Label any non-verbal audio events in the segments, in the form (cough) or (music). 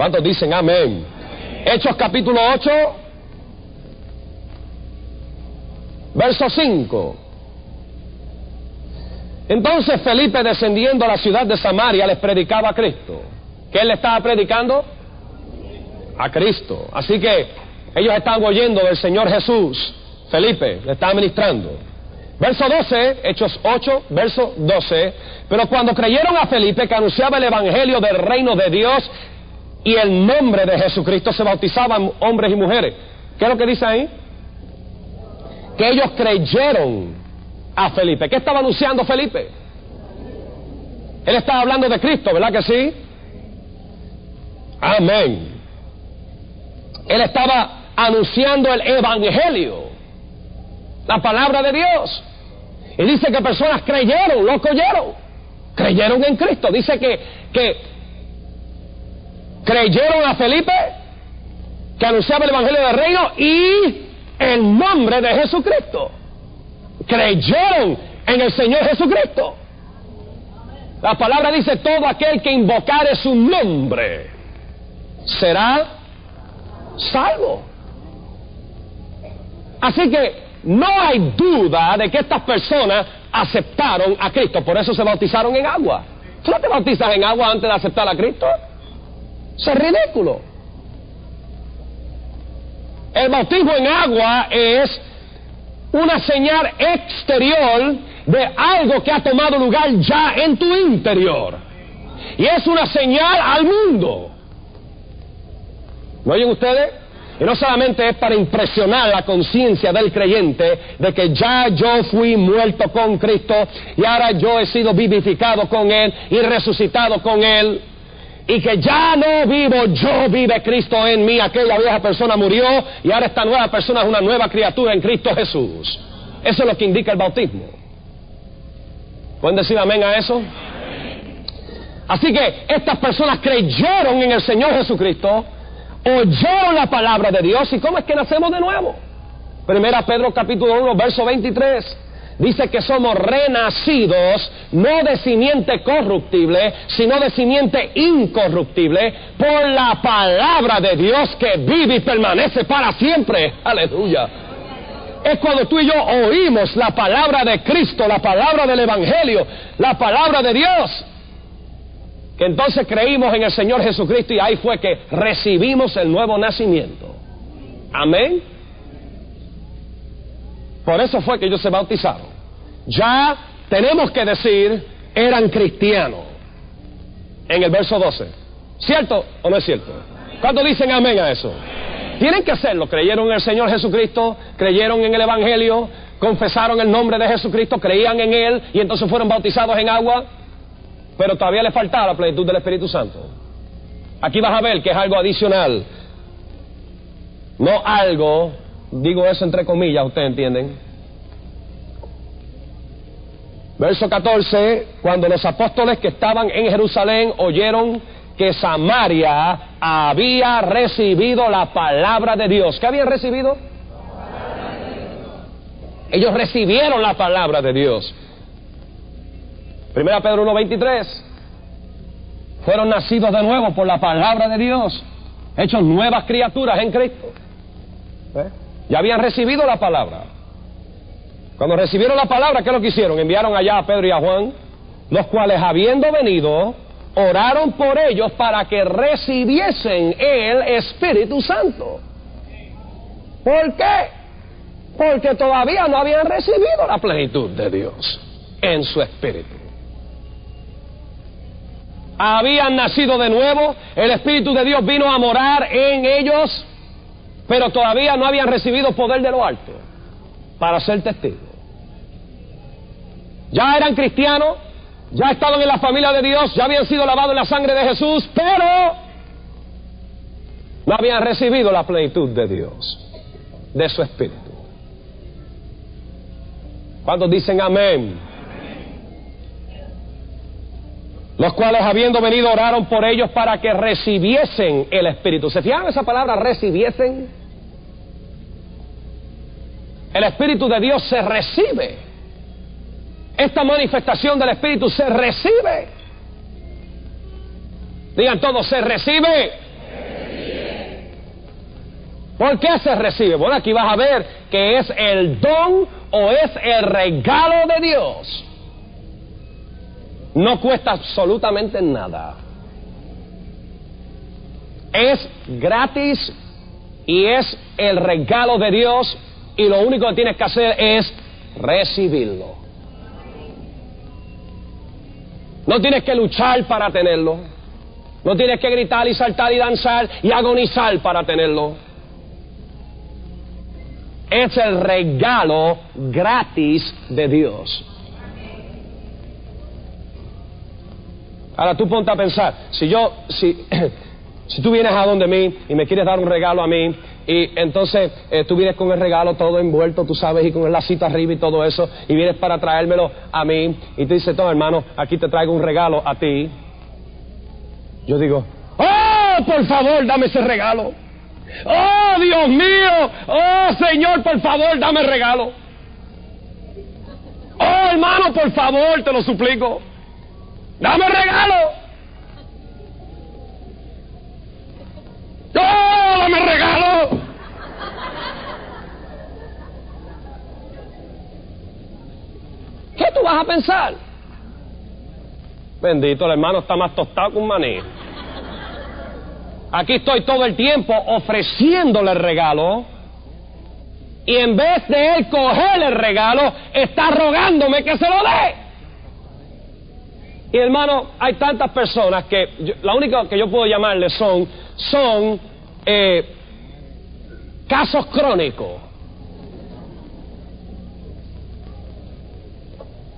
¿Cuántos dicen amén? Hechos capítulo 8, verso 5. Entonces Felipe descendiendo a la ciudad de Samaria les predicaba a Cristo. ¿Qué le estaba predicando? A Cristo. Así que ellos estaban oyendo del Señor Jesús. Felipe le estaba ministrando. Verso 12, Hechos 8, verso 12. Pero cuando creyeron a Felipe que anunciaba el Evangelio del reino de Dios y el nombre de Jesucristo, se bautizaban hombres y mujeres. ¿Qué es lo que dice ahí? Que ellos creyeron a Felipe. ¿Qué estaba anunciando Felipe? Él estaba hablando de Cristo, ¿verdad que sí? Amén. Él estaba anunciando el Evangelio, la palabra de Dios. Y dice que personas creyeron, lo oyeron, creyeron en Cristo. Dice que, que creyeron a Felipe, que anunciaba el Evangelio del Reino y el nombre de Jesucristo creyeron en el Señor Jesucristo. La palabra dice, todo aquel que invocare su nombre será salvo. Así que no hay duda de que estas personas aceptaron a Cristo, por eso se bautizaron en agua. ¿Tú no te bautizas en agua antes de aceptar a Cristo? Eso es ridículo. El bautismo en agua es una señal exterior de algo que ha tomado lugar ya en tu interior. Y es una señal al mundo. ¿No oyen ustedes? Y no solamente es para impresionar la conciencia del creyente de que ya yo fui muerto con Cristo y ahora yo he sido vivificado con Él y resucitado con Él y que ya no vivo yo, vive Cristo en mí. Aquella vieja persona murió y ahora esta nueva persona es una nueva criatura en Cristo Jesús. Eso es lo que indica el bautismo. ¿Pueden decir amén a eso? Así que estas personas creyeron en el Señor Jesucristo, oyeron la palabra de Dios y ¿cómo es que nacemos de nuevo? Primera Pedro capítulo 1, verso 23 dice que somos renacidos no de simiente corruptible, sino de simiente incorruptible por la palabra de Dios que vive y permanece para siempre. Aleluya. Es cuando tú y yo oímos la palabra de Cristo, la palabra del Evangelio, la palabra de Dios, que entonces creímos en el Señor Jesucristo y ahí fue que recibimos el nuevo nacimiento. Amén. Por eso fue que ellos se bautizaron. Ya tenemos que decir, eran cristianos. En el verso 12. ¿Cierto o no es cierto? ¿Cuántos dicen amén a eso? Tienen que hacerlo. Creyeron en el Señor Jesucristo, creyeron en el Evangelio, confesaron el nombre de Jesucristo, creían en Él y entonces fueron bautizados en agua. Pero todavía le faltaba la plenitud del Espíritu Santo. Aquí vas a ver que es algo adicional. No algo Digo eso entre comillas, ustedes entienden. Verso 14, cuando los apóstoles que estaban en Jerusalén oyeron que Samaria había recibido la palabra de Dios. ¿Qué habían recibido? Ellos recibieron la palabra de Dios. Primera Pedro 1.23. Fueron nacidos de nuevo por la palabra de Dios, hechos nuevas criaturas en Cristo. ¿Eh? Ya habían recibido la palabra. Cuando recibieron la palabra, ¿qué es lo que hicieron? Enviaron allá a Pedro y a Juan, los cuales habiendo venido, oraron por ellos para que recibiesen el Espíritu Santo. ¿Por qué? Porque todavía no habían recibido la plenitud de Dios en su Espíritu. Habían nacido de nuevo, el Espíritu de Dios vino a morar en ellos pero todavía no habían recibido poder de lo alto para ser testigos. Ya eran cristianos, ya estaban en la familia de Dios, ya habían sido lavados en la sangre de Jesús, pero no habían recibido la plenitud de Dios, de su espíritu. ¿Cuántos dicen amén? Los cuales habiendo venido oraron por ellos para que recibiesen el espíritu. ¿Se fijan esa palabra recibiesen? El Espíritu de Dios se recibe. Esta manifestación del Espíritu se recibe. Digan todos, se recibe. ¿Por qué se recibe? Bueno, aquí vas a ver que es el don o es el regalo de Dios. No cuesta absolutamente nada. Es gratis y es el regalo de Dios y lo único que tienes que hacer es recibirlo. No tienes que luchar para tenerlo. No tienes que gritar y saltar y danzar y agonizar para tenerlo. Es el regalo gratis de Dios. Ahora tú ponte a pensar, si yo, si, (coughs) si tú vienes a donde mí y me quieres dar un regalo a mí, y entonces eh, tú vienes con el regalo todo envuelto, tú sabes, y con el lacito arriba y todo eso, y vienes para traérmelo a mí, y te dice, todo hermano, aquí te traigo un regalo a ti. Yo digo, oh, por favor, dame ese regalo. Oh, Dios mío, oh, Señor, por favor, dame el regalo. Oh, hermano, por favor, te lo suplico. Dame el regalo. ¡Oh, dame el regalo! ¿Qué tú vas a pensar? Bendito, el hermano está más tostado que un maní. Aquí estoy todo el tiempo ofreciéndole el regalo. Y en vez de él coger el regalo, está rogándome que se lo dé. Y hermano, hay tantas personas que la única que yo puedo llamarle son, son eh, casos crónicos.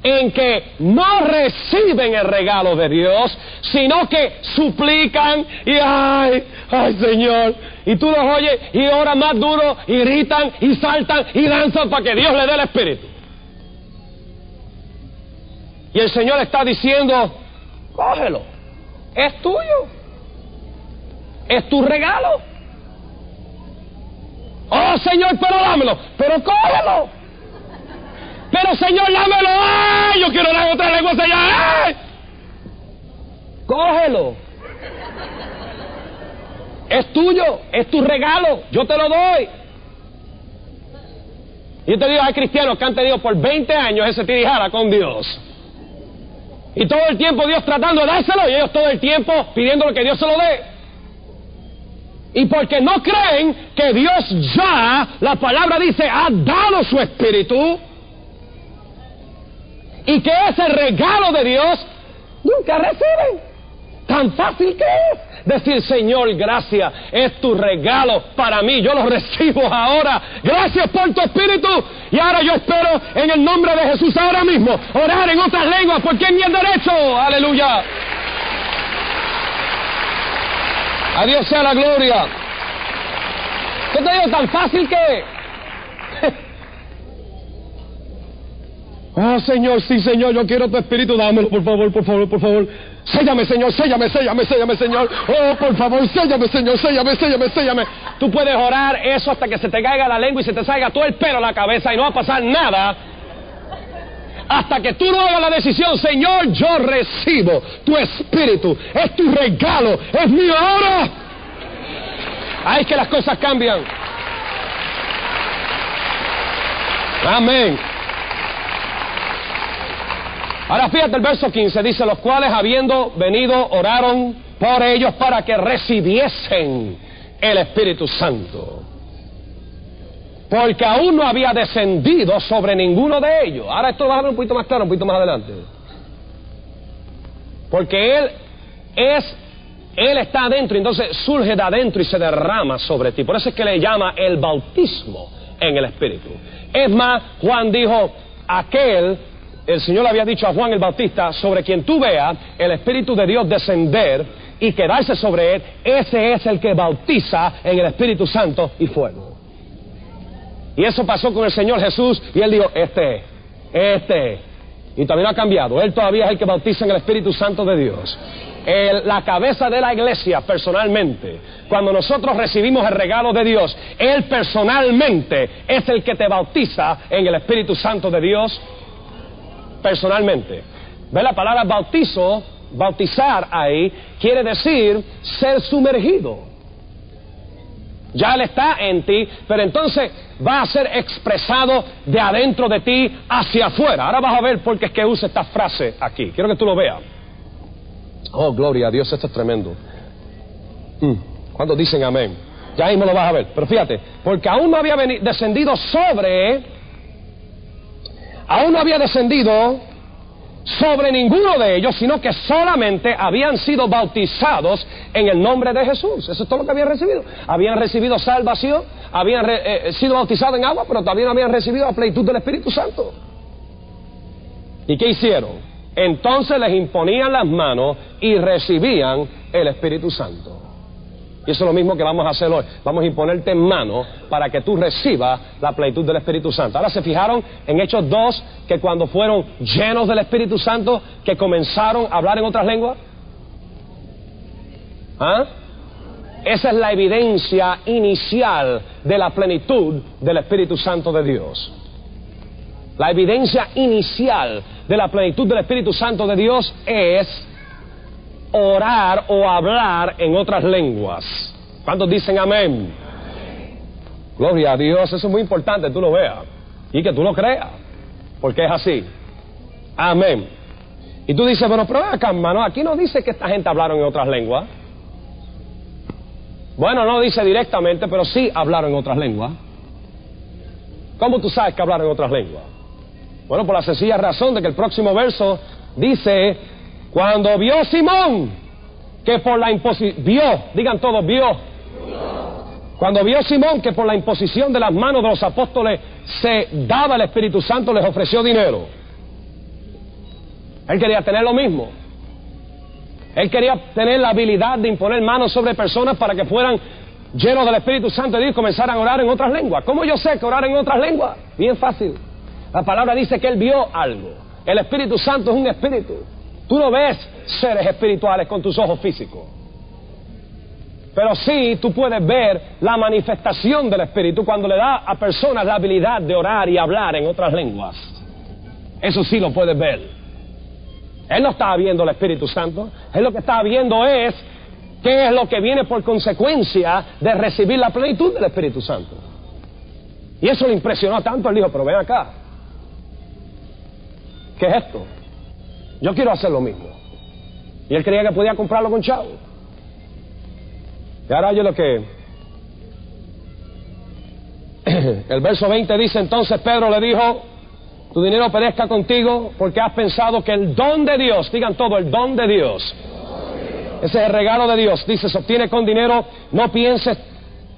en que no reciben el regalo de Dios, sino que suplican y ay, ay Señor, y tú los oyes y oran más duro, y gritan y saltan y danzan para que Dios le dé el Espíritu. Y el Señor está diciendo, cógelo, es tuyo, es tu regalo. Oh Señor, pero dámelo, pero cógelo. Pero Señor, dámelo, ¡ay! Yo quiero dar otra lengua, Señor, ¡ay! Cógelo. Es tuyo, es tu regalo, yo te lo doy. Y yo te digo, hay cristianos que han tenido por 20 años ese tirijara con Dios. Y todo el tiempo Dios tratando de dárselo y ellos todo el tiempo pidiéndole que Dios se lo dé. Y porque no creen que Dios ya, la palabra dice, ha dado su espíritu. Y que ese regalo de Dios nunca reciben. Tan fácil que es decir, Señor, gracias, es tu regalo para mí, yo lo recibo ahora. Gracias por tu espíritu. Y ahora yo espero en el nombre de Jesús ahora mismo orar en otras lenguas porque es mi derecho. Aleluya. A Dios sea la gloria. ¿Qué te digo tan fácil que Oh (laughs) Señor, sí Señor, yo quiero tu espíritu, dámelo por favor, por favor, por favor. Séllame, Señor, séllame, séllame, séllame, Señor. Oh, por favor, séllame, Señor, séllame, séllame, séllame. Tú puedes orar eso hasta que se te caiga la lengua y se te salga todo el pelo a la cabeza y no va a pasar nada. Hasta que tú no hagas la decisión, Señor, yo recibo tu espíritu. Es tu regalo, es mío ahora. Es que las cosas cambian. Amén. Ahora fíjate el verso 15, dice, los cuales habiendo venido oraron por ellos para que recibiesen el Espíritu Santo. Porque aún no había descendido sobre ninguno de ellos. Ahora esto lo va a ver un poquito más claro, un poquito más adelante. Porque Él es, Él está adentro, entonces surge de adentro y se derrama sobre ti. Por eso es que le llama el bautismo en el Espíritu. Es más, Juan dijo, aquel el Señor le había dicho a Juan el Bautista, sobre quien tú veas el Espíritu de Dios descender y quedarse sobre él, ese es el que bautiza en el Espíritu Santo y fuego. Y eso pasó con el Señor Jesús y él dijo, este, este. Y no ha cambiado, él todavía es el que bautiza en el Espíritu Santo de Dios. la cabeza de la iglesia personalmente, cuando nosotros recibimos el regalo de Dios, Él personalmente es el que te bautiza en el Espíritu Santo de Dios personalmente. Ve la palabra bautizo, bautizar ahí, quiere decir ser sumergido. Ya Él está en ti, pero entonces va a ser expresado de adentro de ti hacia afuera. Ahora vas a ver por qué es que usa esta frase aquí. Quiero que tú lo veas. Oh, gloria a Dios, esto es tremendo. Mm. ¿Cuántos dicen amén? Ya mismo lo vas a ver. Pero fíjate, porque aún no había descendido sobre, aún no había descendido sobre ninguno de ellos, sino que solamente habían sido bautizados en el nombre de Jesús. Eso es todo lo que habían recibido. Habían recibido salvación, habían eh, eh, sido bautizados en agua, pero no habían recibido la plenitud del Espíritu Santo. ¿Y qué hicieron? Entonces les imponían las manos y recibían el Espíritu Santo. Y eso es lo mismo que vamos a hacer hoy. Vamos a imponerte en mano para que tú recibas la plenitud del Espíritu Santo. Ahora se fijaron en Hechos 2 que cuando fueron llenos del Espíritu Santo que comenzaron a hablar en otras lenguas. ¿Ah? Esa es la evidencia inicial de la plenitud del Espíritu Santo de Dios. La evidencia inicial de la plenitud del Espíritu Santo de Dios es orar o hablar en otras lenguas. ¿Cuántos dicen amén? Gloria a Dios, eso es muy importante, tú lo veas y que tú lo creas, porque es así. Amén. Y tú dices, bueno, pero acá, hermano, aquí no dice que esta gente hablaron en otras lenguas. Bueno, no dice directamente, pero sí hablaron en otras lenguas. ¿Cómo tú sabes que hablaron en otras lenguas? Bueno, por la sencilla razón de que el próximo verso dice cuando vio Simón que por la imposición, vio, digan todos, vio. Cuando vio Simón que por la imposición de las manos de los apóstoles se daba el Espíritu Santo, les ofreció dinero. Él quería tener lo mismo. Él quería tener la habilidad de imponer manos sobre personas para que fueran llenos del Espíritu Santo y comenzaran a orar en otras lenguas. ¿Cómo yo sé que orar en otras lenguas? Bien fácil. La palabra dice que él vio algo. El Espíritu Santo es un espíritu. Tú no ves seres espirituales con tus ojos físicos. Pero sí tú puedes ver la manifestación del Espíritu cuando le da a personas la habilidad de orar y hablar en otras lenguas. Eso sí lo puedes ver. Él no estaba viendo el Espíritu Santo. Él lo que estaba viendo es qué es lo que viene por consecuencia de recibir la plenitud del Espíritu Santo. Y eso le impresionó tanto. Él dijo, pero ven acá. ¿Qué es esto? Yo quiero hacer lo mismo. Y él creía que podía comprarlo con chavo. Y ahora yo lo que... (clears throat) El verso 20 dice entonces Pedro le dijo, tu dinero perezca contigo porque has pensado que el don de Dios, digan todo, el don de Dios, ese es el regalo de Dios, dice, se obtiene con dinero, no pienses,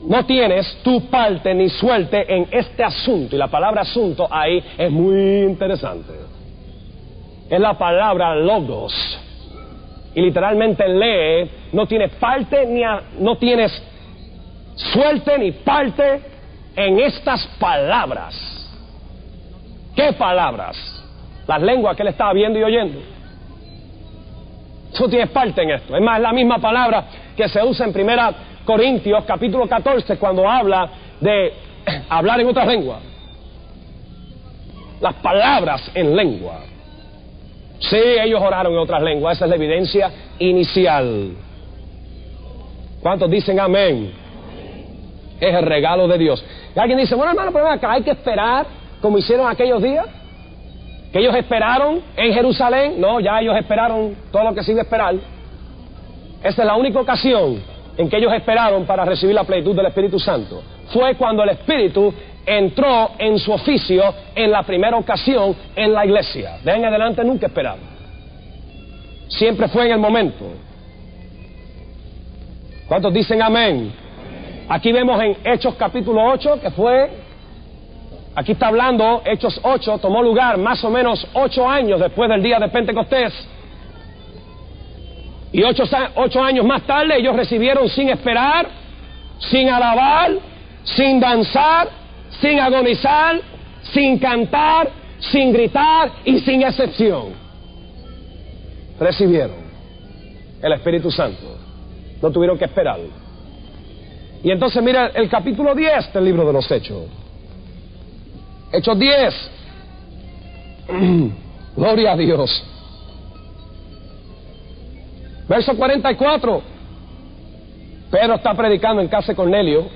no tienes tu parte ni suerte en este asunto. Y la palabra asunto ahí es muy interesante es la palabra logos. Y literalmente lee, no tienes parte ni no tienes suerte ni parte en estas palabras. ¿Qué palabras? Las lenguas que él estaba viendo y oyendo. Tú tienes parte en esto. Es más, es la misma palabra que se usa en Primera Corintios capítulo 14 cuando habla de (clears throat) hablar en otras lenguas. Las palabras en lengua. Sí, ellos oraron en otras lenguas, esa es la evidencia inicial. ¿Cuántos dicen amén? Es el regalo de Dios. Y alguien dice, bueno hermano, pero acá hay que esperar como hicieron aquellos días. Que ellos esperaron en Jerusalén. No, ya ellos esperaron todo lo que se iba a esperar. Esa es la única ocasión en que ellos esperaron para recibir la plenitud del Espíritu Santo. Fue cuando el Espíritu entró en su oficio en la primera ocasión en la iglesia. De adelante nunca esperaba. Siempre fue en el momento. ¿Cuántos dicen amén? Aquí vemos en Hechos capítulo 8 que fue, aquí está hablando, Hechos 8 tomó lugar más o menos ocho años después del día de Pentecostés. Y ocho, ocho años más tarde ellos recibieron sin esperar, sin alabar, sin danzar, sin agonizar, sin cantar, sin gritar y sin excepción. Recibieron el Espíritu Santo. No tuvieron que esperar. Y entonces mira el capítulo 10 del libro de los Hechos. Hechos 10. (clears throat) Gloria a Dios. Verso 44. Pedro está predicando en casa de Cornelio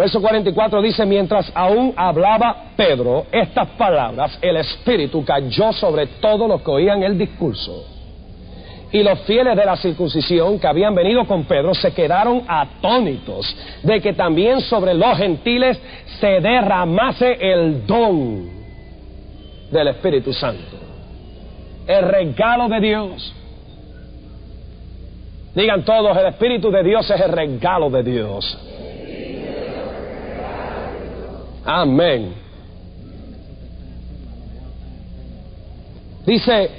Verso 44 dice, mientras aún hablaba Pedro estas palabras, el Espíritu cayó sobre todos los que oían el discurso. Y los fieles de la circuncisión que habían venido con Pedro se quedaron atónitos de que también sobre los gentiles se derramase el don del Espíritu Santo. El regalo de Dios. Digan todos, el Espíritu de Dios es el regalo de Dios. Amén. Dice,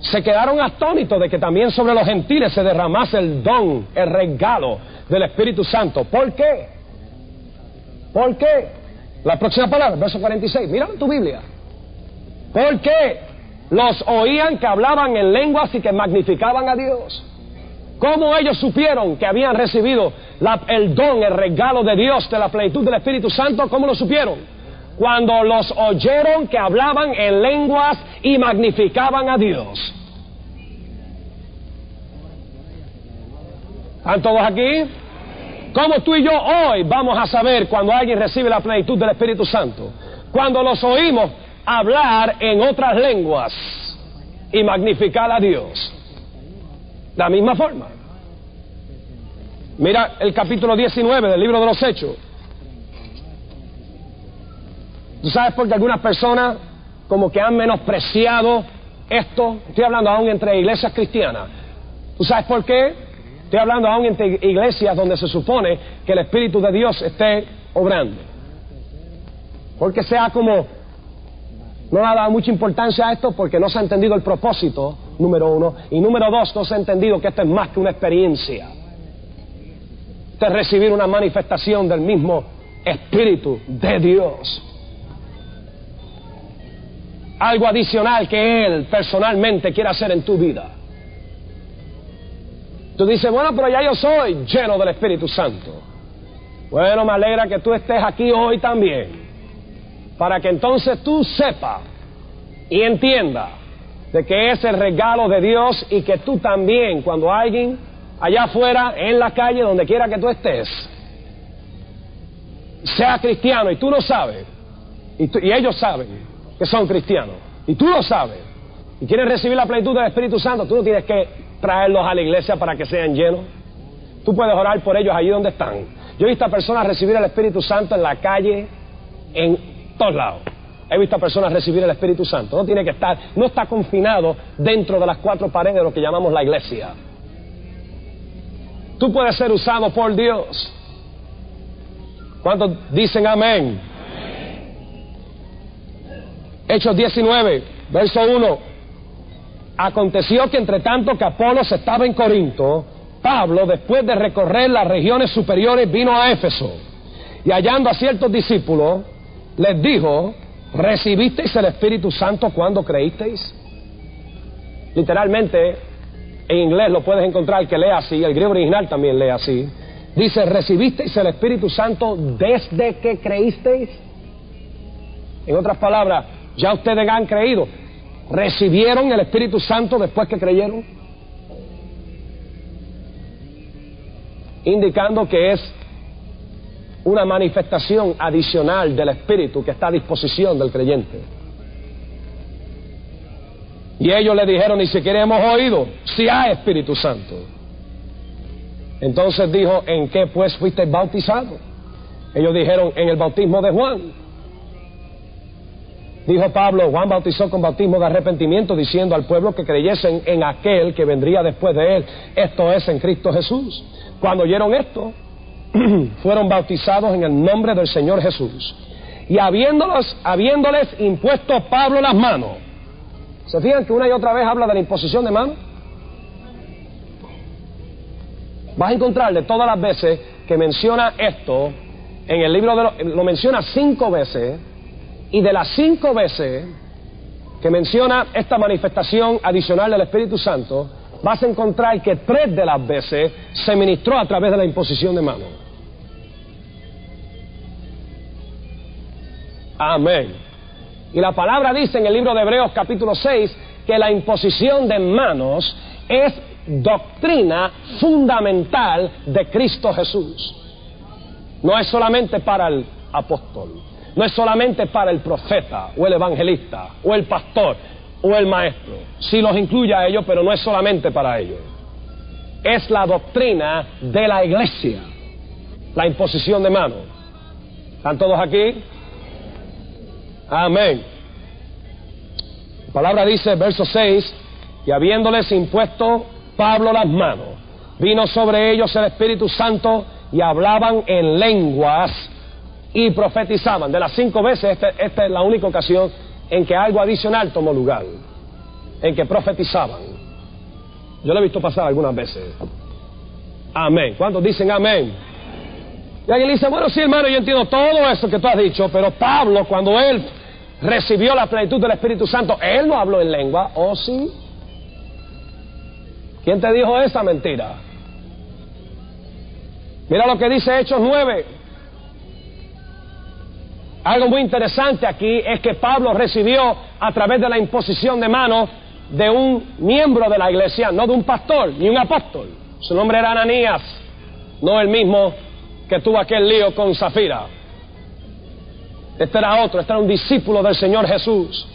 se quedaron atónitos de que también sobre los gentiles se derramase el don, el regalo del Espíritu Santo. ¿Por qué? ¿Por qué? La próxima palabra, verso 46. Mira tu Biblia. ¿Por qué? Los oían que hablaban en lenguas y que magnificaban a Dios. ¿Cómo ellos supieron que habían recibido el don, el regalo de Dios, de la plenitud del Espíritu Santo? ¿Cómo lo supieron? Cuando los oyeron que hablaban en lenguas y magnificaban a Dios. ¿Están todos aquí? ¿Cómo tú y yo hoy vamos a saber cuando alguien recibe la plenitud del Espíritu Santo? Cuando los oímos hablar en otras lenguas y magnificar a Dios. La misma forma. Mira el capítulo 19 del libro de los Hechos. ¿Tú sabes por qué algunas personas como que han menospreciado esto? Estoy hablando aún entre iglesias cristianas. ¿Tú sabes por qué? Estoy hablando aún entre iglesias donde se supone que el Espíritu de Dios esté obrando. Porque sea como no le ha dado mucha importancia a esto porque no se ha entendido el propósito, número uno. Y número dos, no se ha entendido que esto es más que una experiencia. Esto es recibir una manifestación del mismo Espíritu de Dios. Algo adicional que Él personalmente quiere hacer en tu vida. Tú dices, bueno, pero ya yo soy lleno del Espíritu Santo. Bueno, me alegra que tú estés aquí hoy también para que entonces tú sepas y entienda de que es el regalo de Dios y que tú también, cuando alguien allá afuera, en la calle, donde quiera que tú estés, sea cristiano y tú lo sabes, y, ellos saben que son cristianos, y tú lo sabes, y quieres recibir la plenitud del Espíritu Santo, tú no tienes que traerlos a la iglesia para que sean llenos. Tú puedes orar por ellos allí donde están. Yo he visto a personas recibir el Espíritu Santo en la calle, en todos lados. He visto a personas recibir el Espíritu Santo. No tiene que estar, no está confinado dentro de las cuatro paredes de lo que llamamos la iglesia. Tú puedes ser usado por Dios. ¿Cuántos dicen amén? Hechos 19, verso 1. Aconteció que entre tanto que Apolos estaba en Corinto, Pablo, después de recorrer las regiones superiores, vino a Éfeso. Y hallando a ciertos discípulos, les dijo, ¿recibisteis el Espíritu Santo cuando creísteis? Literalmente, en inglés lo puedes encontrar que lee así, el griego original también lee así. Dice, ¿recibisteis el Espíritu Santo desde que creísteis? En otras palabras, ya ustedes han creído. ¿Recibieron el Espíritu Santo después que creyeron? Indicando que es una manifestación adicional del Espíritu que está a disposición del creyente. Y ellos le dijeron, ni siquiera hemos oído si hay Espíritu Santo. Entonces dijo, ¿en qué pues fuiste bautizado? Ellos dijeron, en el bautismo de Juan. Dijo Pablo, Juan bautizó con bautismo de arrepentimiento, diciendo al pueblo que creyesen en aquel que vendría después de él, esto es en Cristo Jesús. Cuando oyeron esto, (clears throat) fueron bautizados en el nombre del Señor Jesús. Y habiéndolos, habiéndoles impuesto Pablo las manos. ¿Se fijan que una y otra vez habla de la imposición de manos? Vas a encontrar de todas las veces que menciona esto en el libro de lo, lo menciona cinco veces y de las cinco veces que menciona esta manifestación adicional del Espíritu Santo, vas a encontrar que tres de las veces se ministró a través de la imposición de manos. Amén. Y la palabra dice en el libro de Hebreos capítulo 6 que la imposición de manos es doctrina fundamental de Cristo Jesús. no es solamente para el apóstol, no es solamente para el profeta o el evangelista o el pastor o el maestro. Sí los incluye a ellos, pero no es solamente para ellos. Es la doctrina de la iglesia, la imposición de manos. ¿Están todos aquí? Amén. La palabra dice, verso 6, y habiéndoles impuesto Pablo las manos, vino sobre ellos el Espíritu Santo y hablaban en lenguas y profetizaban. De las cinco veces, esta, esta es la única ocasión en que algo adicional tomó lugar, en que profetizaban. Yo lo he visto pasar algunas veces. Amén. ¿Cuántos dicen amén? Y alguien dice, bueno, sí, hermano, yo entiendo todo eso que tú has dicho, pero Pablo, cuando él recibió la plenitud del Espíritu Santo, él no habló en lengua, ¿o sí? ¿Quién te dijo esa mentira? Mira lo que dice Hechos 9. Algo muy interesante aquí es que Pablo recibió a través de la imposición de manos de un miembro de la iglesia, no de un pastor ni un apóstol. Su nombre era Ananías, no el mismo que tuvo aquel lío con Zafira. Este era otro, este era un discípulo del Señor Jesús.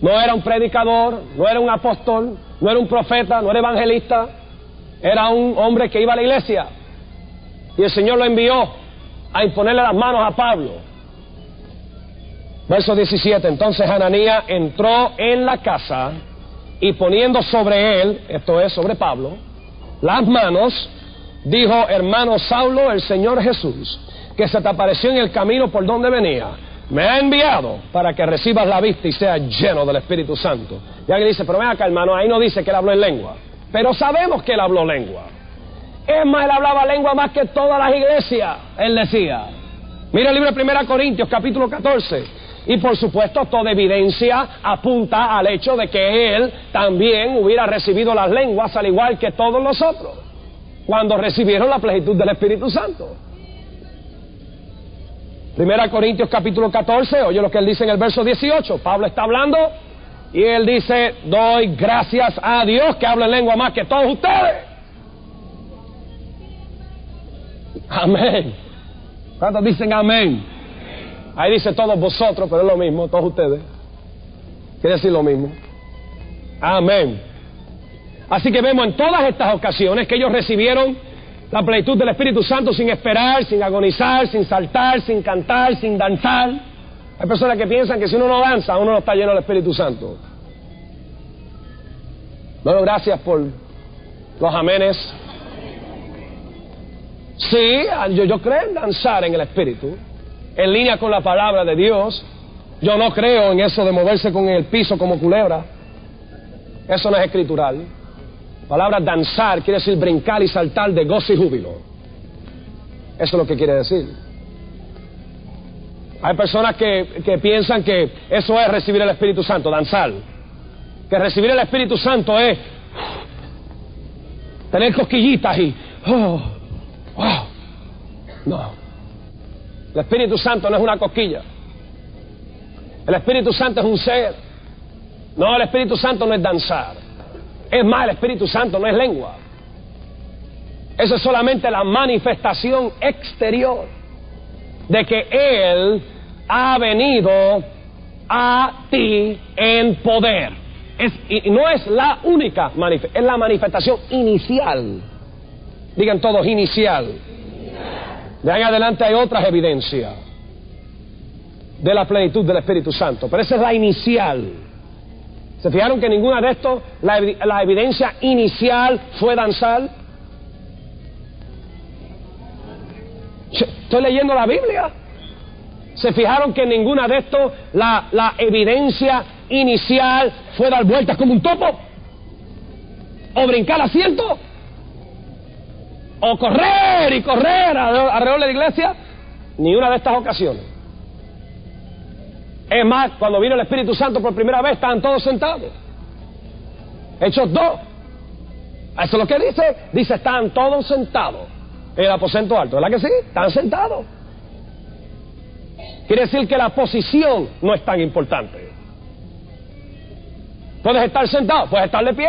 No era un predicador, no era un apóstol, no era un profeta, no era evangelista. Era un hombre que iba a la iglesia. Y el Señor lo envió a imponerle las manos a Pablo. Verso 17, entonces Ananías entró en la casa y poniendo sobre él, esto es sobre Pablo, las manos, dijo, hermano Saulo, el Señor Jesús, que se te apareció en el camino por donde venía, me ha enviado para que recibas la vista y seas lleno del Espíritu Santo. Y alguien dice, pero ven acá hermano, ahí no dice que él habló en lengua, pero sabemos que él habló lengua. Es más, él hablaba lengua más que todas las iglesias, él decía. Mira el libro de 1 Corintios, capítulo 14. Y por supuesto, toda evidencia apunta al hecho de que él también hubiera recibido las lenguas al igual que todos los otros, cuando recibieron la plenitud del Espíritu Santo. Primera Corintios capítulo 14, oye lo que él dice en el verso 18. Pablo está hablando y él dice, doy gracias a Dios que habla en lengua más que todos ustedes. Amén. ¿Cuántos dicen amén? Ahí dice todos vosotros, pero es lo mismo, todos ustedes. Quiere decir lo mismo. Amén. Así que vemos en todas estas ocasiones que ellos recibieron la plenitud del Espíritu Santo sin esperar, sin agonizar, sin saltar, sin cantar, sin danzar. Hay personas que piensan que si uno no danza, uno no está lleno del Espíritu Santo. Bueno, gracias por los amenes. Sí, yo, yo creo en danzar en el Espíritu en línea con la palabra de Dios. Yo no creo en eso de moverse con el piso como culebra. Eso no es escritural. La palabra danzar quiere decir brincar y saltar de gozo y júbilo. Eso es lo que quiere decir. Hay personas que, que piensan que eso es recibir el Espíritu Santo, danzar. Que recibir el Espíritu Santo es tener cosquillitas y... Oh, wow. No. El Espíritu Santo no es una cosquilla. El Espíritu Santo es un ser. No, el Espíritu Santo no es danzar. Es más, el Espíritu Santo no es lengua. Eso es solamente la manifestación exterior de que Él ha venido a ti en poder. y no es la única manifestación, es la manifestación inicial. Digan todos, inicial. De ahí adelante hay otras evidencias de la plenitud del Espíritu Santo, pero esa es la inicial. ¿Se fijaron que ninguna de estos, la, evidencia inicial fue danzar? Estoy leyendo la Biblia. ¿Se fijaron que ninguna de estos, la, la evidencia inicial fue dar vueltas como un topo? ¿O brincar asiento? o correr y correr alrededor de la iglesia, ni una de estas ocasiones. Es más, cuando vino el Espíritu Santo por primera vez, estaban todos sentados. Hechos dos. Eso es lo que dice. Dice, estaban todos sentados en el aposento alto. ¿Verdad que sí? Están sentados. Quiere decir que la posición no es tan importante. Puedes estar sentado, puedes estar de pie,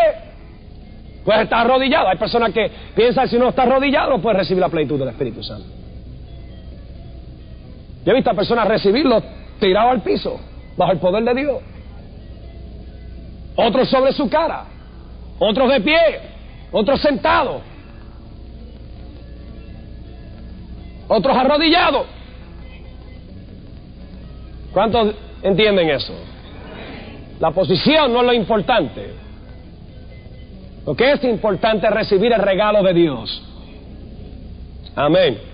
Puedes estar arrodillado. Hay personas que piensan si uno está arrodillado no puede recibir la plenitud del Espíritu Santo. Yo he visto a personas recibirlo tirado al piso, bajo el poder de Dios. Otros sobre su cara, otros de pie, otros sentados, otros arrodillados. ¿Cuántos entienden eso? La posición no es lo importante. Lo que es importante es recibir el regalo de Dios. Amén.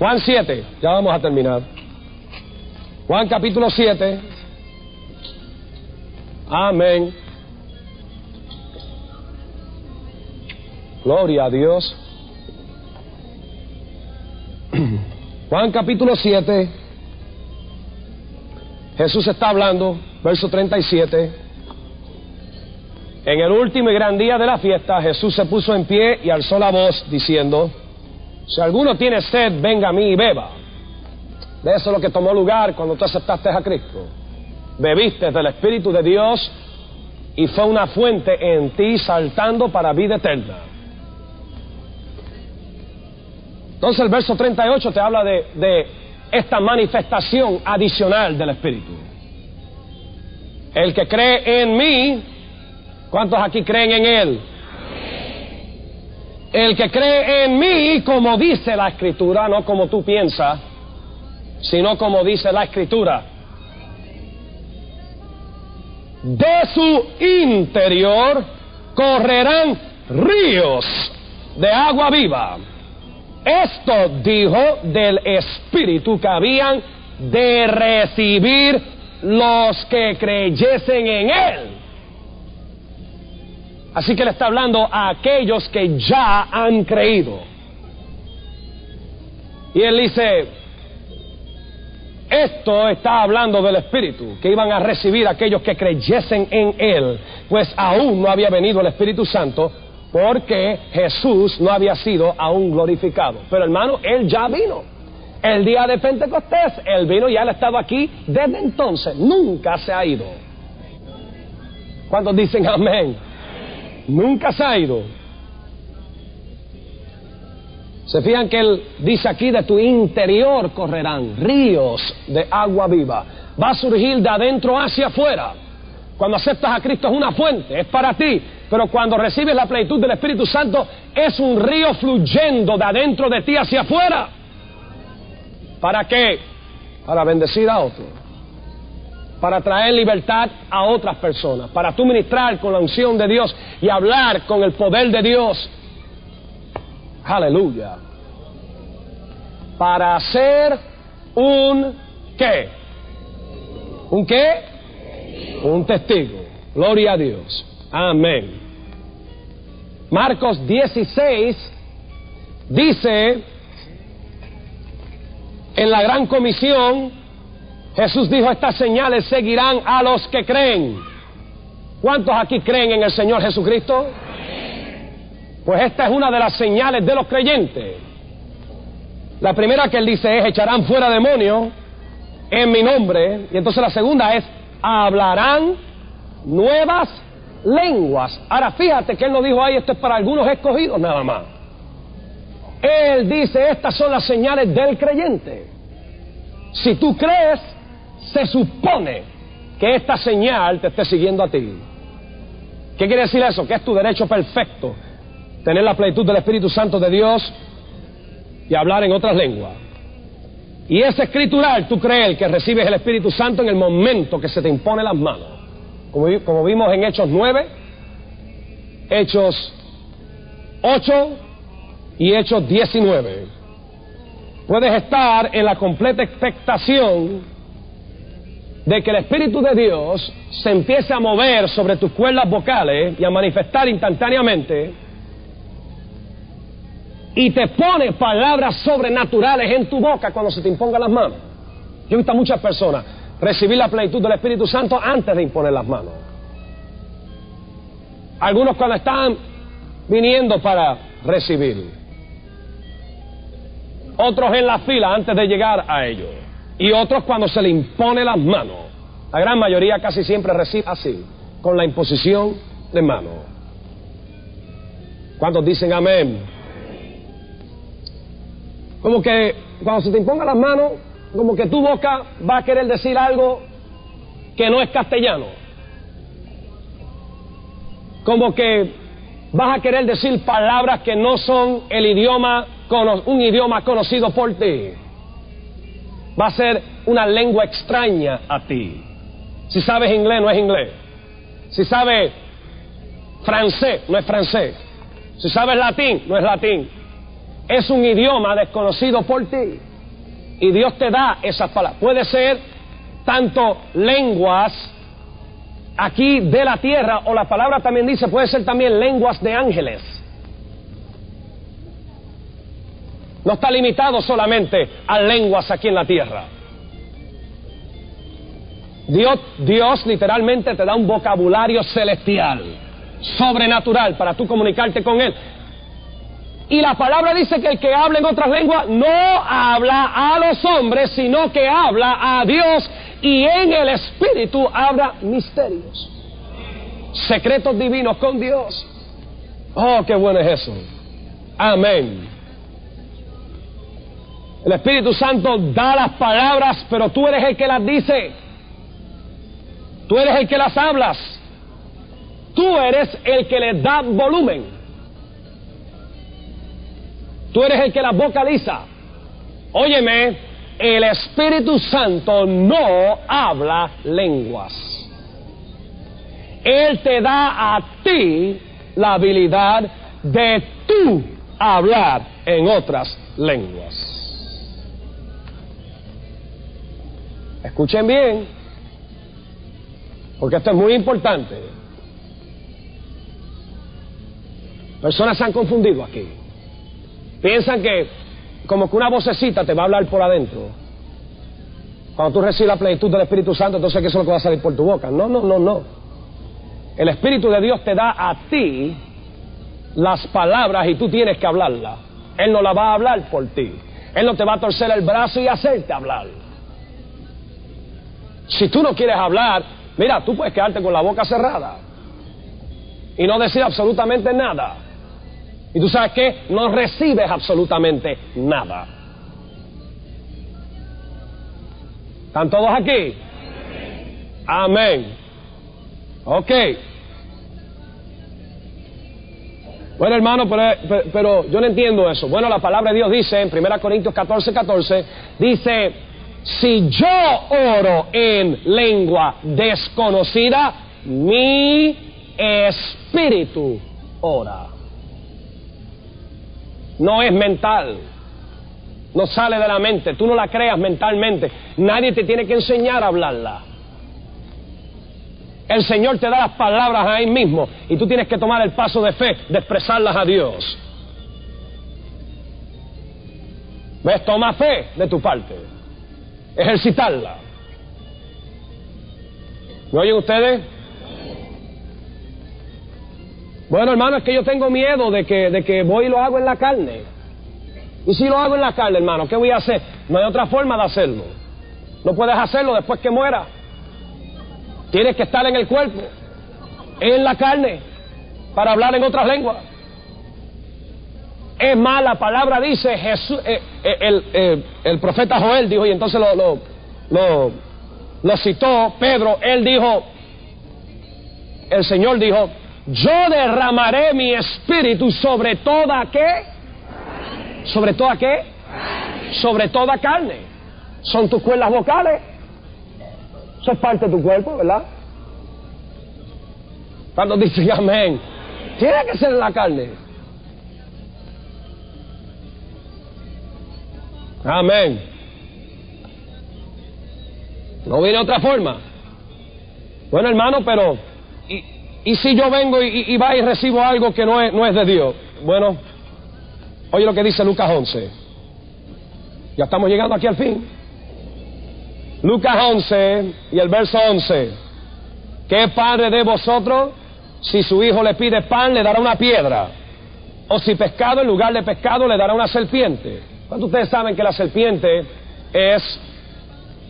Juan 7, ya vamos a terminar. Juan capítulo 7. Amén. Gloria a Dios. (clears throat) Juan capítulo 7. Jesús está hablando, verso 37. En el último y gran día de la fiesta, Jesús se puso en pie y alzó la voz diciendo, si alguno tiene sed, venga a mí y beba. De eso es lo que tomó lugar cuando tú aceptaste a Cristo. Bebiste del Espíritu de Dios y fue una fuente en ti saltando para vida eterna. Entonces el verso 38 te habla de, de esta manifestación adicional del Espíritu. El que cree en mí, ¿cuántos aquí creen en Él? El que cree en mí, como dice la Escritura, no como tú piensas, sino como dice la Escritura, de su interior correrán ríos de agua viva. Esto dijo del Espíritu que habían de recibir los que creyesen en Él. Así que le está hablando a aquellos que ya han creído. Y él dice, esto está hablando del Espíritu, que iban a recibir aquellos que creyesen en Él, pues aún no había venido el Espíritu Santo, porque Jesús no había sido aún glorificado. Pero hermano, Él ya vino. El día de Pentecostés, Él vino y Él ha estado aquí desde entonces, nunca se ha ido. ¿Cuántos dicen amén? Nunca se ha ido. Se fijan que él dice aquí, de tu interior correrán ríos de agua viva. Va a surgir de adentro hacia afuera. Cuando aceptas a Cristo es una fuente, es para ti. Pero cuando recibes la plenitud del Espíritu Santo es un río fluyendo de adentro de ti hacia afuera. ¿Para qué? Para bendecir a otros. Para traer libertad a otras personas. Para tú ministrar con la unción de Dios y hablar con el poder de Dios Aleluya. Para hacer un qué? ¿Un qué? Un testigo. Gloria a Dios. Amén. Marcos 16 dice, en la gran comisión, Jesús dijo, estas señales seguirán a los que creen. ¿Cuántos aquí creen en el Señor Jesucristo? Pues esta es una de las señales de los creyentes. La primera que él dice es, echarán fuera demonios en mi nombre. Y entonces la segunda es, hablarán nuevas lenguas. Ahora fíjate que él no dijo ahí, esto es para algunos escogidos nada más. Él dice, estas son las señales del creyente. Si tú crees, se supone que esta señal te esté siguiendo a ti. ¿Qué quiere decir eso? Que es tu derecho perfecto tener la plenitud del Espíritu Santo de Dios y hablar en otras lenguas. Y es escritural, tú crees que recibes el Espíritu Santo en el momento que se te impone las manos. Como, como vimos en Hechos 9, Hechos 8 y Hechos 19. Puedes estar en la completa expectación de que el Espíritu de Dios se empiece a mover sobre tus cuerdas vocales y a manifestar instantáneamente y te pone palabras sobrenaturales en tu boca cuando se te impongan las manos. Yo he visto a muchas personas recibir la plenitud del Espíritu Santo antes de imponer las manos. Algunos cuando están viniendo para recibir. Otros en la fila antes de llegar a ellos. Y otros cuando se le impone las manos. La gran mayoría casi siempre recibe así, con la imposición de manos. ¿Cuántos dicen amén? Como que cuando se te imponga las manos, como que tu boca va a querer decir algo que no es castellano. Como que vas a querer decir palabras que no son el idioma, un idioma conocido por ti. Va a ser una lengua extraña a ti. Si sabes inglés, no es inglés. Si sabes francés, no es francés. Si sabes latín, no es latín. Es un idioma desconocido por ti. Y Dios te da esas palabras. Puede ser tanto lenguas aquí de la tierra, o la palabra también dice, puede ser también lenguas de ángeles. No está limitado solamente a lenguas aquí en la tierra. Dios, Dios literalmente te da un vocabulario celestial, sobrenatural, para tú comunicarte con Él. Y la palabra dice que el que habla en otras lenguas no habla a los hombres, sino que habla a Dios y en el Espíritu habla misterios, secretos divinos con Dios. Oh, qué bueno es eso. Amén. El Espíritu Santo da las palabras, pero tú eres el que las dice. Tú eres el que las hablas. Tú eres el que les da volumen. Tú eres el que las vocaliza. Óyeme, el Espíritu Santo no habla lenguas. Él te da a ti la habilidad de tú hablar en otras lenguas. Escuchen bien porque esto es muy importante. Personas se han confundido aquí. Piensan que como que una vocecita te va a hablar por adentro. Cuando tú recibes la plenitud del Espíritu Santo, entonces que eso es lo que va a salir por tu boca. No, no, no, no. El Espíritu de Dios te da a ti las palabras y tú tienes que hablarlas. Él no la va a hablar por ti. Él no te va a torcer el brazo y hacerte hablar. Si tú no quieres hablar, Mira, tú puedes quedarte con la boca cerrada y no decir absolutamente nada. Y tú sabes que no recibes absolutamente nada. ¿Están todos aquí? Amén. Ok. Bueno, hermano, pero, yo no entiendo eso. Bueno, la palabra de Dios dice en 1 Corintios 14, 14, dice, si yo oro en lengua desconocida, mi espíritu ora. No es mental. No sale de la mente. Tú no la creas mentalmente. Nadie te tiene que enseñar a hablarla. El Señor te da las palabras ahí mismo y tú tienes que tomar el paso de fe de expresarlas a Dios. ¿Ves? Toma fe de tu parte ejercitarla. ¿Me oyen ustedes? Bueno, hermano, es que yo tengo miedo de que, de que voy y lo hago en la carne. Y si lo hago en la carne, hermano, ¿qué voy a hacer? No hay otra forma de hacerlo. No puedes hacerlo después que muera. Tienes que estar en el cuerpo, en la carne, para hablar en otras lenguas. Es más, la palabra dice, Jesús, eh, eh, el, eh, el, profeta Joel dijo, y entonces lo, lo, citó Pedro, él dijo, el Señor dijo, yo derramaré mi espíritu sobre toda qué? ¿Sobre toda qué? Sobre toda carne. Son tus cuerdas vocales. Eso es parte de tu cuerpo, ¿verdad? Cuando dice amén, tiene que ser la carne. Amén. No viene otra forma. Bueno, hermano, pero ¿y, si yo vengo y, y, va y recibo algo que no es, no es de Dios? Bueno, oye lo que dice Lucas 11. Ya estamos llegando aquí al fin. Lucas 11 y el verso 11. ¿Qué padre de vosotros, si su hijo le pide pan, le dará una piedra? O si pescado, en lugar de pescado, le dará una serpiente. ¿Cuántos ustedes saben que la serpiente es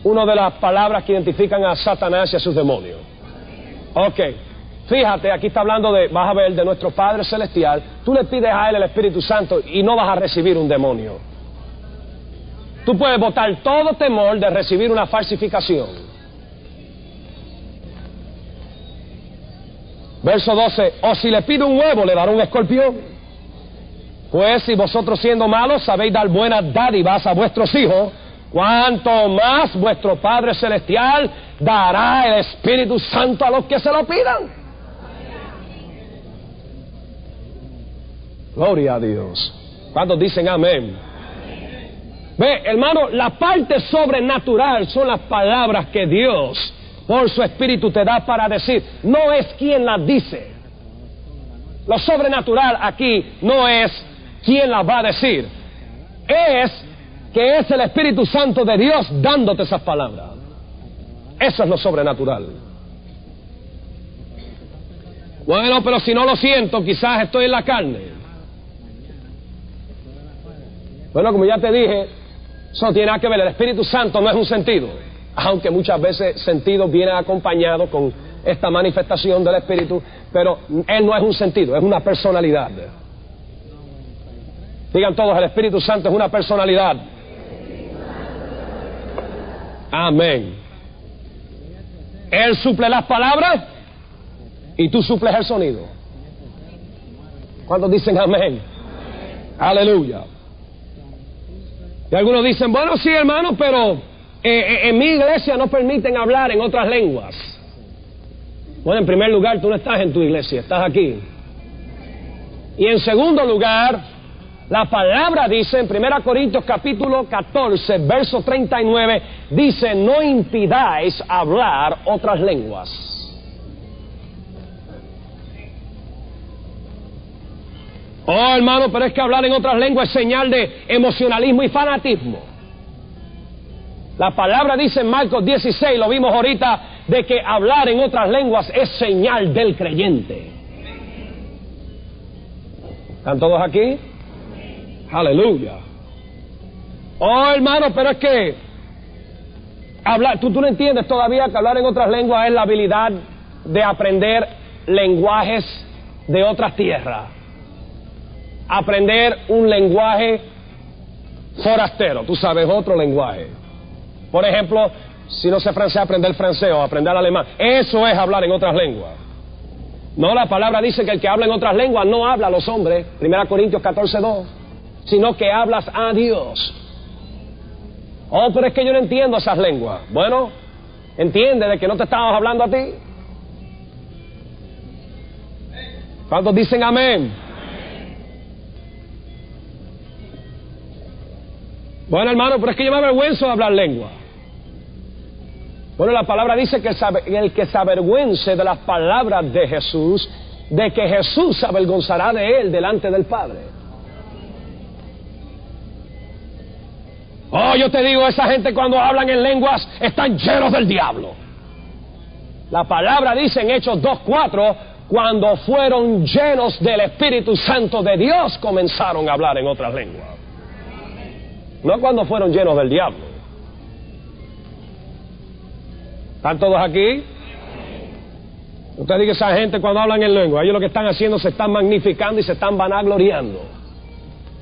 una de las palabras que identifican a Satanás y a sus demonios? Ok, fíjate, aquí está hablando de, vas a ver, de nuestro Padre Celestial. Tú le pides a Él el Espíritu Santo y no vas a recibir un demonio. tú puedes botar todo temor de recibir una falsificación. Verso 12, o si le pide un huevo, le dará un escorpión. Pues si vosotros siendo malos sabéis dar buenas dádivas a vuestros hijos, cuanto más vuestro Padre Celestial dará el Espíritu Santo a los que se lo pidan. Gloria a Dios. ¿Cuántos dicen amén? Ve, hermano, la parte sobrenatural son las palabras que Dios, por su Espíritu, te da para decir. No es quien las dice. Lo sobrenatural aquí no es quien las va a decir. Es que es el Espíritu Santo de Dios dándote esas palabras. Eso es lo sobrenatural. Bueno, pero si no lo siento, quizás estoy en la carne. Bueno, como ya te dije, eso tiene que ver. El Espíritu Santo no es un sentido, aunque muchas veces sentido viene acompañado con esta manifestación del Espíritu, pero Él no es un sentido, es una personalidad. Digan todos, el Espíritu Santo es una personalidad. Amén. Él suple las palabras y tú suples el sonido. ¿Cuántos dicen amén? Aleluya. Y algunos dicen, bueno, sí, hermano, pero eh, eh, en mi iglesia no permiten hablar en otras lenguas. Bueno, en primer lugar, tú no estás en tu iglesia, estás aquí. Y en segundo lugar, la palabra dice en 1 Corintios capítulo 14, verso 39, dice, no impidáis hablar otras lenguas. Oh, hermano, pero es que hablar en otras lenguas es señal de emocionalismo y fanatismo. La palabra dice en Marcos 16, lo vimos ahorita, de que hablar en otras lenguas es señal del creyente. ¿Están todos aquí? Aleluya. Oh, hermano, pero es que hablar, tú, tú no entiendes todavía que hablar en otras lenguas es la habilidad de aprender lenguajes de otras tierras aprender un lenguaje forastero, tú sabes, otro lenguaje. Por ejemplo, si no sé francés, aprender francés o aprender alemán. Eso es hablar en otras lenguas. No, la palabra dice que el que habla en otras lenguas no habla a los hombres, 1 Corintios 14, 2, sino que hablas a Dios. Oh, pero es que yo no entiendo esas lenguas. Bueno, entiende de que no te estamos hablando a ti. ¿Cuántos dicen amén? Bueno, hermano, pero es que yo me avergüenzo de hablar lengua. Bueno, la palabra dice que el que se avergüence de las palabras de Jesús, de que Jesús se avergonzará de él delante del Padre. Oh, yo te digo, esa gente cuando hablan en lenguas están llenos del diablo. La palabra dice en Hechos 2.4, cuando fueron llenos del Espíritu Santo de Dios comenzaron a hablar en otras lenguas. No cuando fueron llenos del diablo. ¿Están todos aquí? Usted dice esa gente cuando hablan en lengua, ellos lo que están haciendo se están magnificando y se están vanagloriando.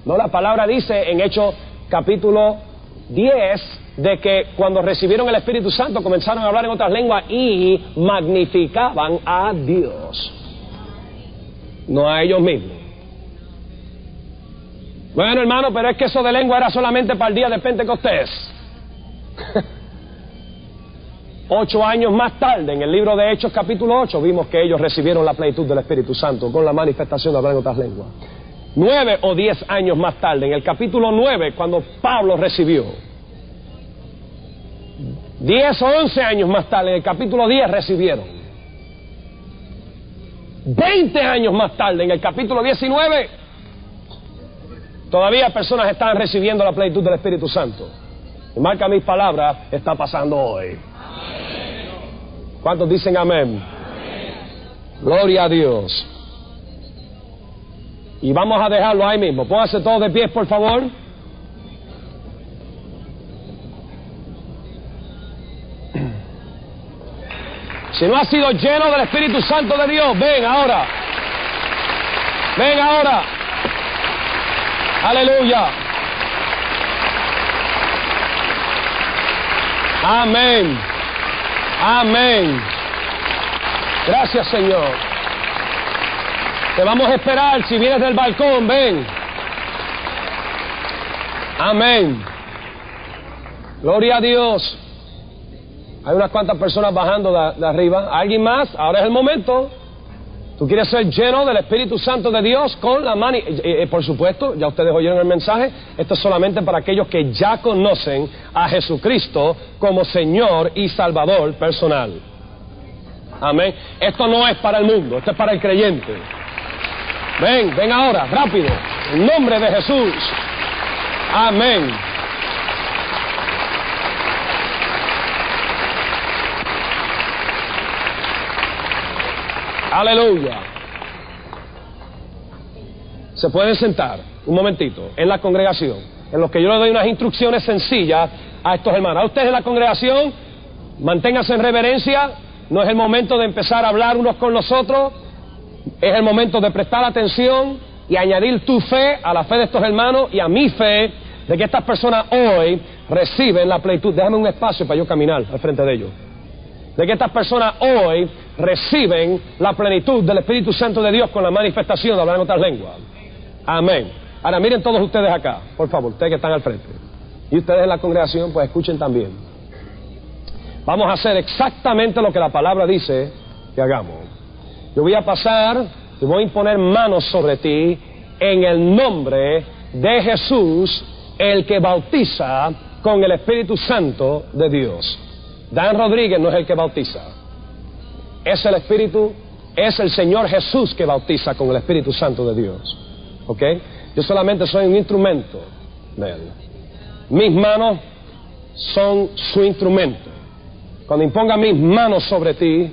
No, la palabra dice en Hechos capítulo 10 de que cuando recibieron el Espíritu Santo comenzaron a hablar en otras lenguas y magnificaban a Dios, no a ellos mismos. Bueno, hermano, pero es que eso de lengua era solamente para el día de Pentecostés. (laughs) Ocho años más tarde, en el libro de Hechos capítulo 8, vimos que ellos recibieron la plenitud del Espíritu Santo con la manifestación de hablar en otras lenguas. Nueve o diez años más tarde, en el capítulo 9, cuando Pablo recibió. Diez o once años más tarde, en el capítulo 10 recibieron. Veinte años más tarde, en el capítulo 19, Todavía personas están recibiendo la plenitud del Espíritu Santo. Y marca mis palabras, está pasando hoy. ¿Cuántos dicen amén? Gloria a Dios. Y vamos a dejarlo ahí mismo. Pónganse todos de pie, por favor. Si no ha sido lleno del Espíritu Santo de Dios, ven ahora. Ven ahora. Aleluya. Amén. Amén. Gracias, Señor. Te vamos a esperar si vienes del balcón, ven. Amén. Gloria a Dios. Hay unas cuantas personas bajando de, arriba. ¿Alguien más? Ahora es el momento. ¿Tú quieres ser lleno del Espíritu Santo de Dios con la mano? Eh, por supuesto, ya ustedes oyeron el mensaje. Esto es solamente para aquellos que ya conocen a Jesucristo como Señor y Salvador personal. Amén. Esto no es para el mundo, esto es para el creyente. Ven, ven ahora, rápido. En nombre de Jesús. Amén. Aleluya. Se pueden sentar un momentito en la congregación, en lo que yo le doy unas instrucciones sencillas a estos hermanos. A ustedes en la congregación, manténganse en reverencia. No es el momento de empezar a hablar unos con los otros. Es el momento de prestar atención y añadir tu fe a la fe de estos hermanos y a mi fe de que estas personas hoy reciben la plenitud. Déjame un espacio para yo caminar al frente de ellos de que estas personas hoy reciben la plenitud del Espíritu Santo de Dios con la manifestación de hablar en otras lenguas. Amén. Ahora miren todos ustedes acá, por favor, ustedes que están al frente. Y ustedes en la congregación, pues escuchen también. Vamos a hacer exactamente lo que la palabra dice que hagamos. Yo voy a pasar y voy a imponer manos sobre ti en el nombre de Jesús, el que bautiza con el Espíritu Santo de Dios. Dan Rodríguez no es el que bautiza. Es el Espíritu, es el Señor Jesús que bautiza con el Espíritu Santo de Dios. ¿Ok? Yo solamente soy un instrumento de Él. Mis manos son su instrumento. Cuando imponga mis manos sobre ti,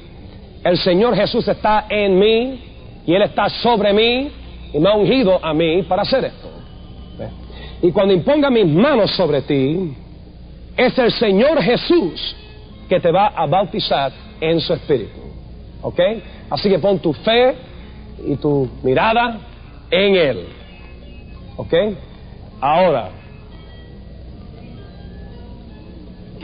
el Señor Jesús está en mí y Él está sobre mí y me ha ungido a mí para hacer esto. Y cuando imponga mis manos sobre ti, es el Señor Jesús que te va a bautizar en su espíritu. ¿Ok? Así que pon tu fe y tu mirada en Él. ¿Ok? Ahora,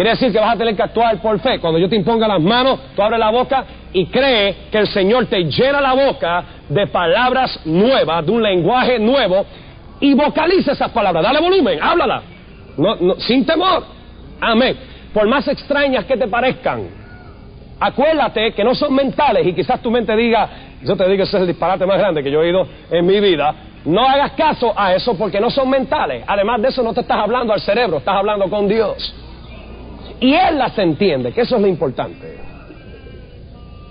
quiere decir que vas a tener que actuar por fe. Cuando yo te imponga las manos, tú abres la boca y cree que el Señor te llena la boca de palabras nuevas, de un lenguaje nuevo, y vocaliza esas palabras. Dale volumen, háblala. No, sin temor. Amén por más extrañas que te parezcan, acuérdate que no son mentales y quizás tu mente diga, yo te digo, ese es el disparate más grande que yo he oído en mi vida. No hagas caso a eso porque no son mentales. Además de eso, no te estás hablando al cerebro, estás hablando con Dios. Y Él las entiende, que eso es lo importante.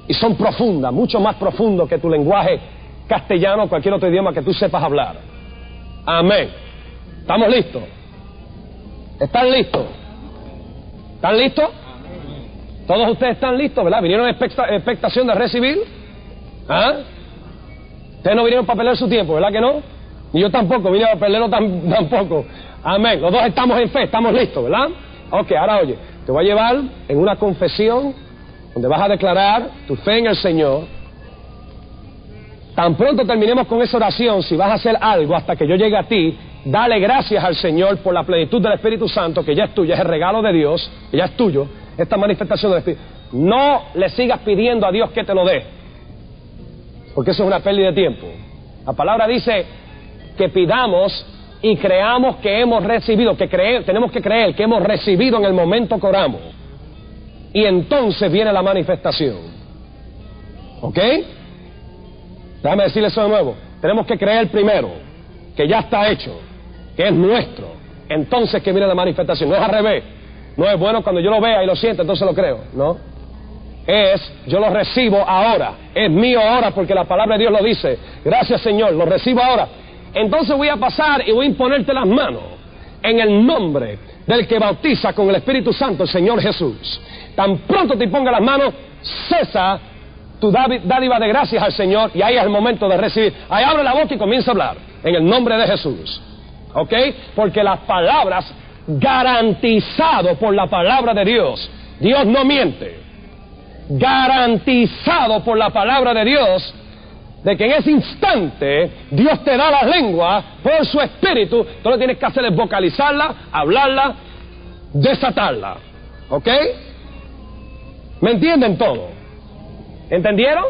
Y son profundas, mucho más profundas que tu lenguaje castellano o cualquier otro idioma que tú sepas hablar. Amén. ¿Estamos listos? ¿Están listos? ¿Están listos? Todos ustedes están listos, ¿verdad? ¿Vinieron en expectación de recibir? ¿Ah? Ustedes no vinieron para perder su tiempo, ¿verdad que no? Ni yo tampoco, vine a perderlo (laughs) tampoco. Amén. Los dos estamos en fe, estamos listos, ¿verdad? Ok, ahora oye, te voy a llevar en una confesión donde vas a declarar tu fe en el Señor. Tan pronto terminemos con esa oración, si vas a hacer algo hasta que yo llegue a ti, Dale gracias al Señor por la plenitud del Espíritu Santo, que ya es tuya, es el regalo de Dios, que ya es tuyo, esta manifestación del Espíritu. No le sigas pidiendo a Dios que te lo dé, porque eso es una pérdida de tiempo. La palabra dice que pidamos y creamos que hemos recibido, que tenemos que creer que hemos recibido en el momento que oramos. Y entonces viene la manifestación. ¿Ok? Déjame decirle eso de nuevo. Tenemos que creer primero, que ya está hecho que es nuestro, entonces que viene la manifestación. No es al revés. No es bueno cuando yo lo vea y lo siento, entonces lo creo. No. Es, yo lo recibo ahora. Es mío ahora porque la palabra de Dios lo dice. Gracias Señor, lo recibo ahora. Entonces voy a pasar y voy a imponerte las manos en el nombre del que bautiza con el Espíritu Santo, el Señor Jesús. Tan pronto te ponga las manos, cesa tu dádiva de gracias al Señor y ahí es el momento de recibir. Ahí abre la boca y comienza a hablar en el nombre de Jesús. ¿Ok? Porque las palabras garantizado por la palabra de Dios. Dios no miente. Garantizado por la palabra de Dios de que en ese instante Dios te da la lengua por su espíritu. Tú lo que tienes que hacer es vocalizarla, hablarla, desatarla. ¿Ok? ¿Me entienden todo? ¿Entendieron?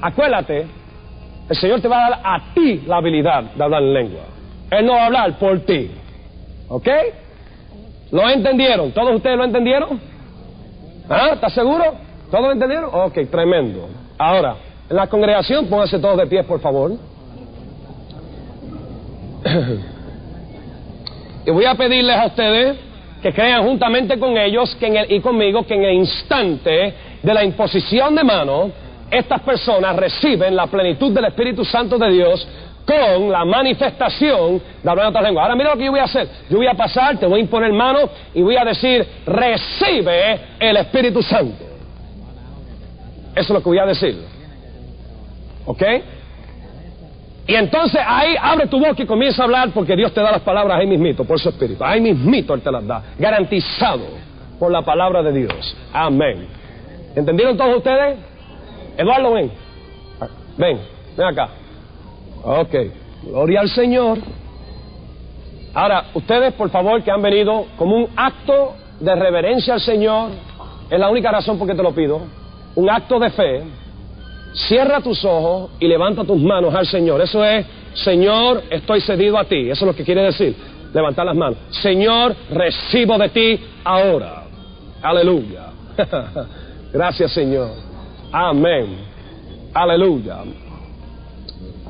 Acuérdate, el Señor te va a dar a ti la habilidad de hablar en lengua. Él no va a hablar por ti. ¿Ok? ¿Lo entendieron? ¿Todos ustedes lo entendieron? ¿Ah? ¿Estás seguro? ¿Todos lo entendieron? Ok, tremendo. Ahora, en la congregación, pónganse todos de pie, por favor. y voy a pedirles a ustedes que crean juntamente con ellos que en el, y conmigo que en el instante de la imposición de mano, estas personas reciben la plenitud del Espíritu Santo de Dios con la manifestación de hablar en otras lenguas. Ahora mira lo que yo voy a hacer. Yo voy a pasar, te voy a imponer mano y voy a decir, recibe el Espíritu Santo. Eso es lo que voy a decir. ¿Ok? Y entonces ahí abre tu boca y comienza a hablar porque Dios te da las palabras ahí mismito, por su espíritu. Ahí mismito Él te las da. Garantizado por la palabra de Dios. Amén. ¿Entendieron todos ustedes? Eduardo, ven. Ven, ven acá. Ok. Gloria al Señor. Ahora, ustedes, por favor, que han venido como un acto de reverencia al Señor, es la única razón por que te lo pido, un acto de fe, cierra tus ojos y levanta tus manos al Señor. Eso es, Señor, estoy cedido a ti. Eso es lo que quiere decir, levantar las manos. Señor, recibo de ti ahora. Aleluya. (laughs) Gracias, Señor. Amén. Aleluya.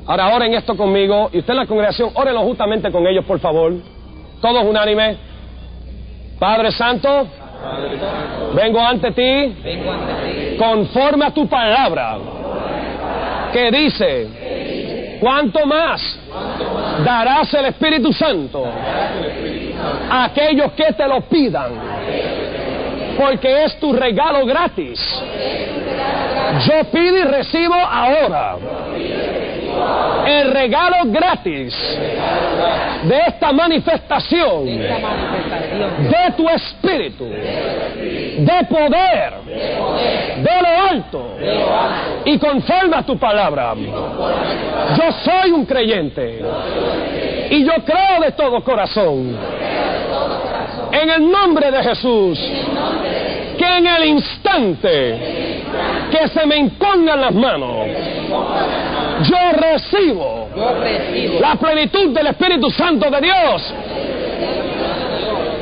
Ahora oren esto conmigo y usted en la congregación, órenlo justamente con ellos, por favor. Todos unánime. Padre Santo, vengo ante ti, conforme a tu palabra, que dice, ¿cuánto más darás el Espíritu Santo a aquellos que te lo pidan? Porque es tu regalo gratis. Yo pido y recibo ahora el regalo gratis de esta manifestación de tu espíritu, de poder, de lo alto y conforme a tu palabra. Yo soy un creyente y yo creo de todo corazón en el nombre de Jesús que en el instante que se me impongan las manos yo recibo, la plenitud del Espíritu Santo de Dios.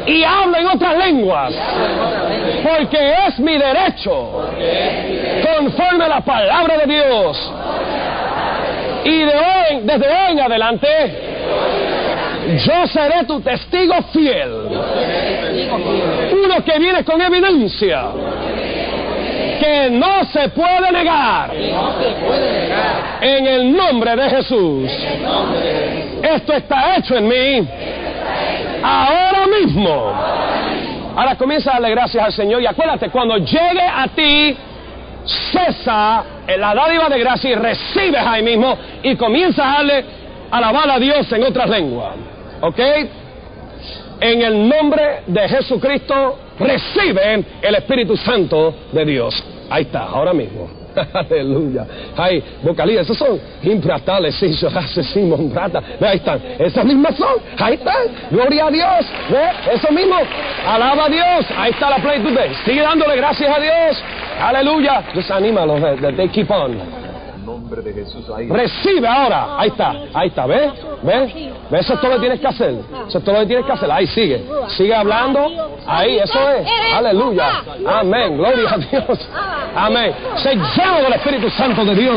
Y hablo en otras lenguas, porque es mi derecho, conforme a la palabra de Dios. Y de hoy, desde hoy en adelante, yo seré tu testigo fiel, uno que viene con evidencia que no se puede negar. En el nombre de Jesús. Esto está hecho en mí. Ahora mismo. Ahora comienza a darle gracias al Señor y acuérdate, cuando llegue a ti, cesa la dádiva de gracia y recibes ahí mismo y comienza a darle alabar a Dios en otras lenguas. ¿Ok? En el nombre de Jesucristo reciben el Espíritu Santo de Dios. Ahí está, ahora mismo. (laughs) Aleluya. Ay, vocalistas, esos son impratales, sí, Simón Prata. Ahí están, esas mismas son. Ahí están. Gloria a Dios. ¿Ve? Eso mismo. Alaba a Dios. Ahí está la plenitud. Sigue dándole gracias a Dios. Aleluya. Desanímalos, they keep on nombre de Jesús ahí. Recibe ahora. Ahí está, ahí está, ¿ves? ¿Ves? Eso es todo lo que tienes que hacer. Eso es todo lo que tienes que hacer. Ahí sigue. Sigue hablando. Ahí, eso es. Aleluya. Amén. Gloria a Dios. Amén. Se llena del Espíritu Santo de Dios.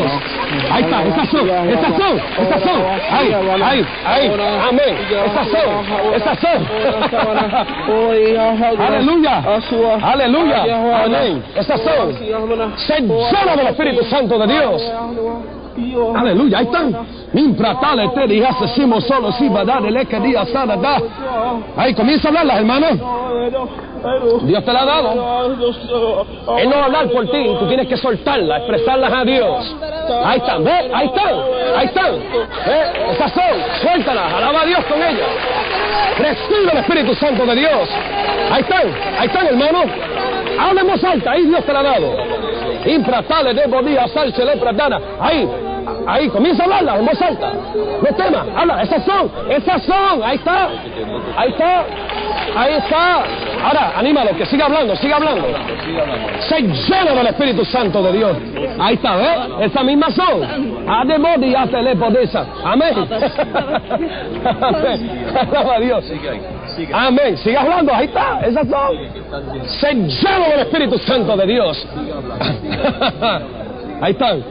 Ahí está. Esas son. Esas son. Esas son. Ahí, ahí, ahí. Amén. Esas son. Esas son. Aleluya. Aleluya. Amén. Esas son. Se llena del Espíritu Santo de Dios. Aleluya, ahí están. Impratale te dijasimo solo si va dar el que día sana da. Ahí comienza a hablar, hermanos. Dios te la ha dado. Él no va a hablar por ti, tú tienes que soltarla, expresarlas a Dios. Ahí están, ¿ves? Ahí están, ahí están. ¿Ves? Esas son, suéltalas, alaba a Dios con ellas. Recibe el Espíritu Santo de Dios. Ahí están, ahí están, hermanos. Hablemos alta, ahí Dios te la ha dado. Impratale de bodía, salse le. Ahí, Ahí, comienza a hablarla en voz alta. No temas, habla, esas son, esas son, ahí está, ahí está, ahí está. Ahora, anímalo, que siga hablando, siga hablando. Se llena del Espíritu Santo de Dios. Ahí está, ¿ves? Esa misma son. Además, ya te le esa. Amén. Amén. Alaba a Dios. Amén. Siga hablando, ahí está, esas son. Se llena del Espíritu Santo de Dios. (laughs) ahí están.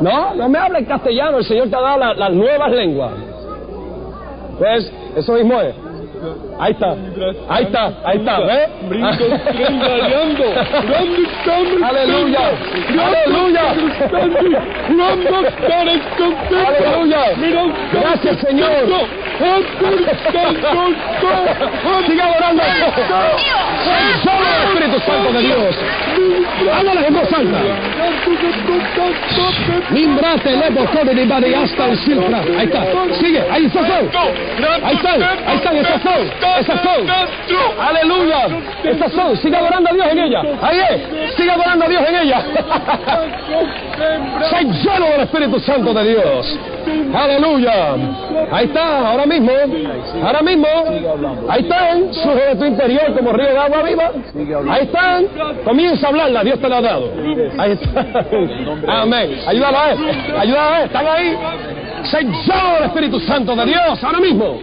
No, no me hable en castellano, el Señor te ha dado las nuevas lenguas. ¿Ves? Eso mismo es. Ahí está, ahí está, ahí está, ¿ves? Aleluya, aleluya, aleluya. Gracias, Señor. Siga orando. Solo el Espíritu Santo de Dios. Háblale en voz alta. Mimbrate le botone de bade hasta el silfra. Ahí está. Sigue. Ahí está. Ahí están. Ahí están. Esas son. Esas son. Aleluya. Esas son. Sigue adorando a Dios en ella. Ahí es. Sigue adorando a Dios en ella. (laughs) Soy lleno del Espíritu Santo de Dios. Aleluya. Ahí está. Ahora mismo. Ahora mismo. Ahí están. Surge de tu interior como río de agua viva. Ahí están. Comienza a hablarla. Dios te la ha dado. Ahí está. (laughs) Amén. Ayúdalo a él. Ayúdalo a él. Están ahí. Soy lleno del Espíritu Santo de Dios. Ahora mismo.